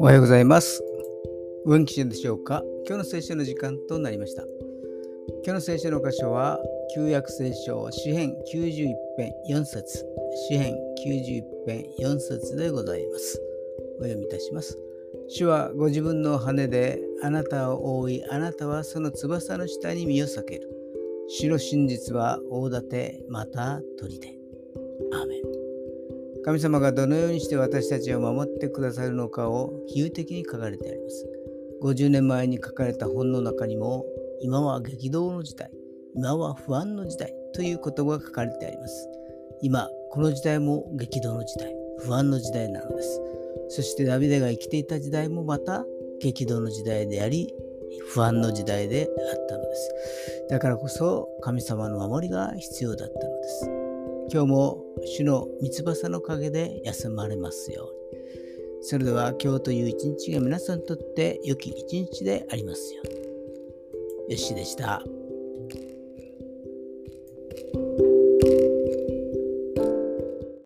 おはようございます。お元気でしょうか？今日の聖書の時間となりました。今日の聖書の箇所は、旧約聖書詩編91編4節詩編91編4節でございます。お読みいたします。主はご自分の羽であなたを覆い、あなたはその翼の下に身を避ける。主の真実は大盾、また砦。アメン。神様がどのようにして私たちを守ってくださるのかを比喩的に書かれてあります。50年前に書かれた本の中にも、今は激動の時代、今は不安の時代という言葉が書かれてあります。今、この時代も激動の時代、不安の時代なのです。そしてダビデが生きていた時代もまた激動の時代であり、不安の時代であったのです。だからこそ神様の守りが必要だったのです。今日も主の三翼の陰で休まれますように。それでは今日という一日が皆さんにとって良き一日でありますように。よしでした。